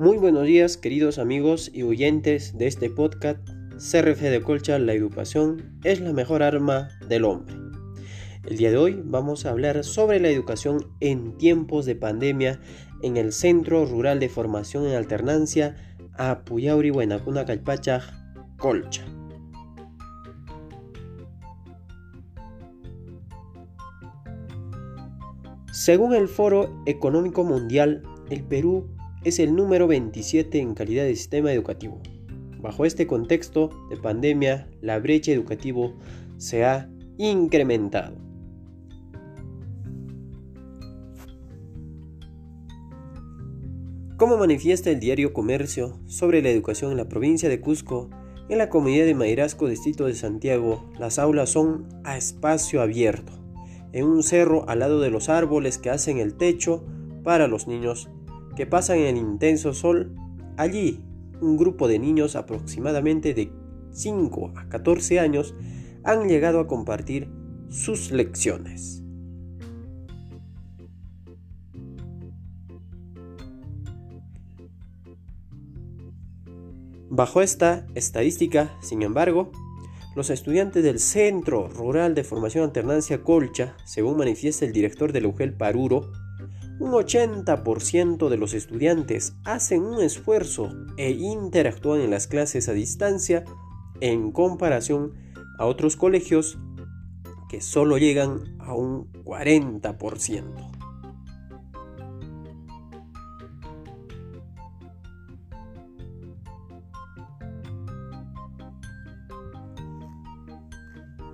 Muy buenos días queridos amigos y oyentes de este podcast CRF de Colcha, la educación es la mejor arma del hombre. El día de hoy vamos a hablar sobre la educación en tiempos de pandemia en el Centro Rural de Formación en Alternancia Apuyauri Buenacuna Calpacha, Colcha. Según el Foro Económico Mundial, el Perú es el número 27 en calidad de sistema educativo. Bajo este contexto de pandemia, la brecha educativa se ha incrementado. Como manifiesta el diario Comercio sobre la educación en la provincia de Cusco, en la comunidad de Mairasco, distrito de Santiago, las aulas son a espacio abierto, en un cerro al lado de los árboles que hacen el techo para los niños que pasan en el intenso sol, allí un grupo de niños aproximadamente de 5 a 14 años han llegado a compartir sus lecciones. Bajo esta estadística, sin embargo, los estudiantes del Centro Rural de Formación Alternancia Colcha, según manifiesta el director del UGEL Paruro, un 80% de los estudiantes hacen un esfuerzo e interactúan en las clases a distancia en comparación a otros colegios que solo llegan a un 40%.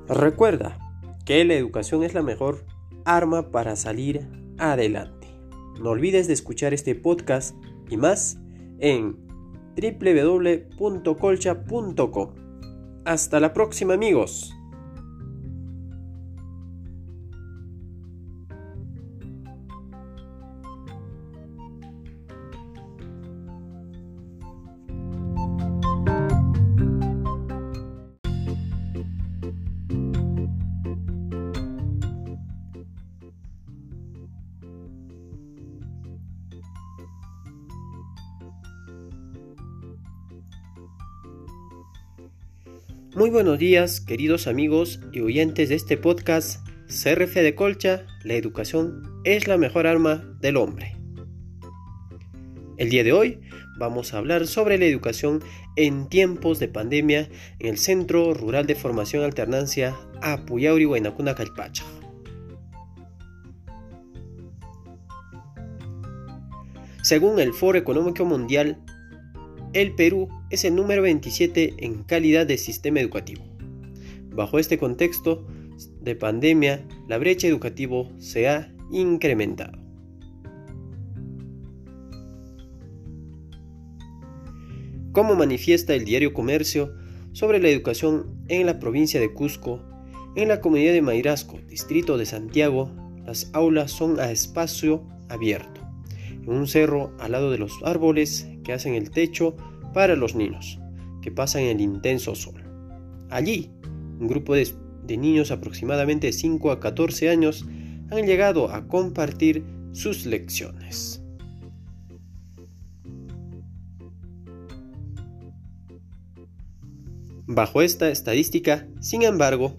Recuerda que la educación es la mejor arma para salir adelante. No olvides de escuchar este podcast y más en www.colcha.com. Hasta la próxima amigos. Muy buenos días, queridos amigos y oyentes de este podcast CRF de Colcha, la educación es la mejor arma del hombre. El día de hoy vamos a hablar sobre la educación en tiempos de pandemia en el Centro Rural de Formación Alternancia Apuyauri Huaynacuna Calpacha. Según el Foro Económico Mundial, el Perú es el número 27 en calidad de sistema educativo. Bajo este contexto de pandemia, la brecha educativa se ha incrementado. Como manifiesta el diario Comercio sobre la educación en la provincia de Cusco, en la comunidad de Mairasco, distrito de Santiago, las aulas son a espacio abierto, un cerro al lado de los árboles que hacen el techo para los niños, que pasan el intenso sol. Allí, un grupo de, niños aproximadamente de 5 a 14 años han llegado a compartir sus lecciones. Bajo esta estadística, sin embargo,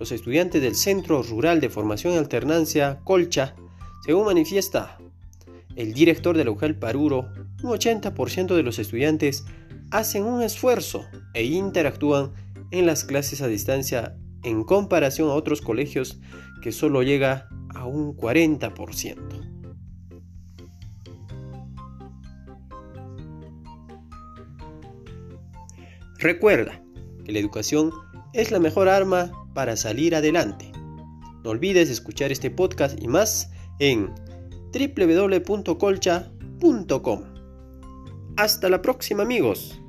los estudiantes del Centro Rural de Formación Alternancia Colcha, según manifiesta el director del UGEL Paruro, un 80% de los estudiantes hacen un esfuerzo e interactúan en las clases a distancia en comparación a otros colegios que solo llega a un 40%. Recuerda que la educación es la mejor arma para salir adelante. No olvides escuchar este podcast y más en www.colcha.com. Hasta la próxima amigos.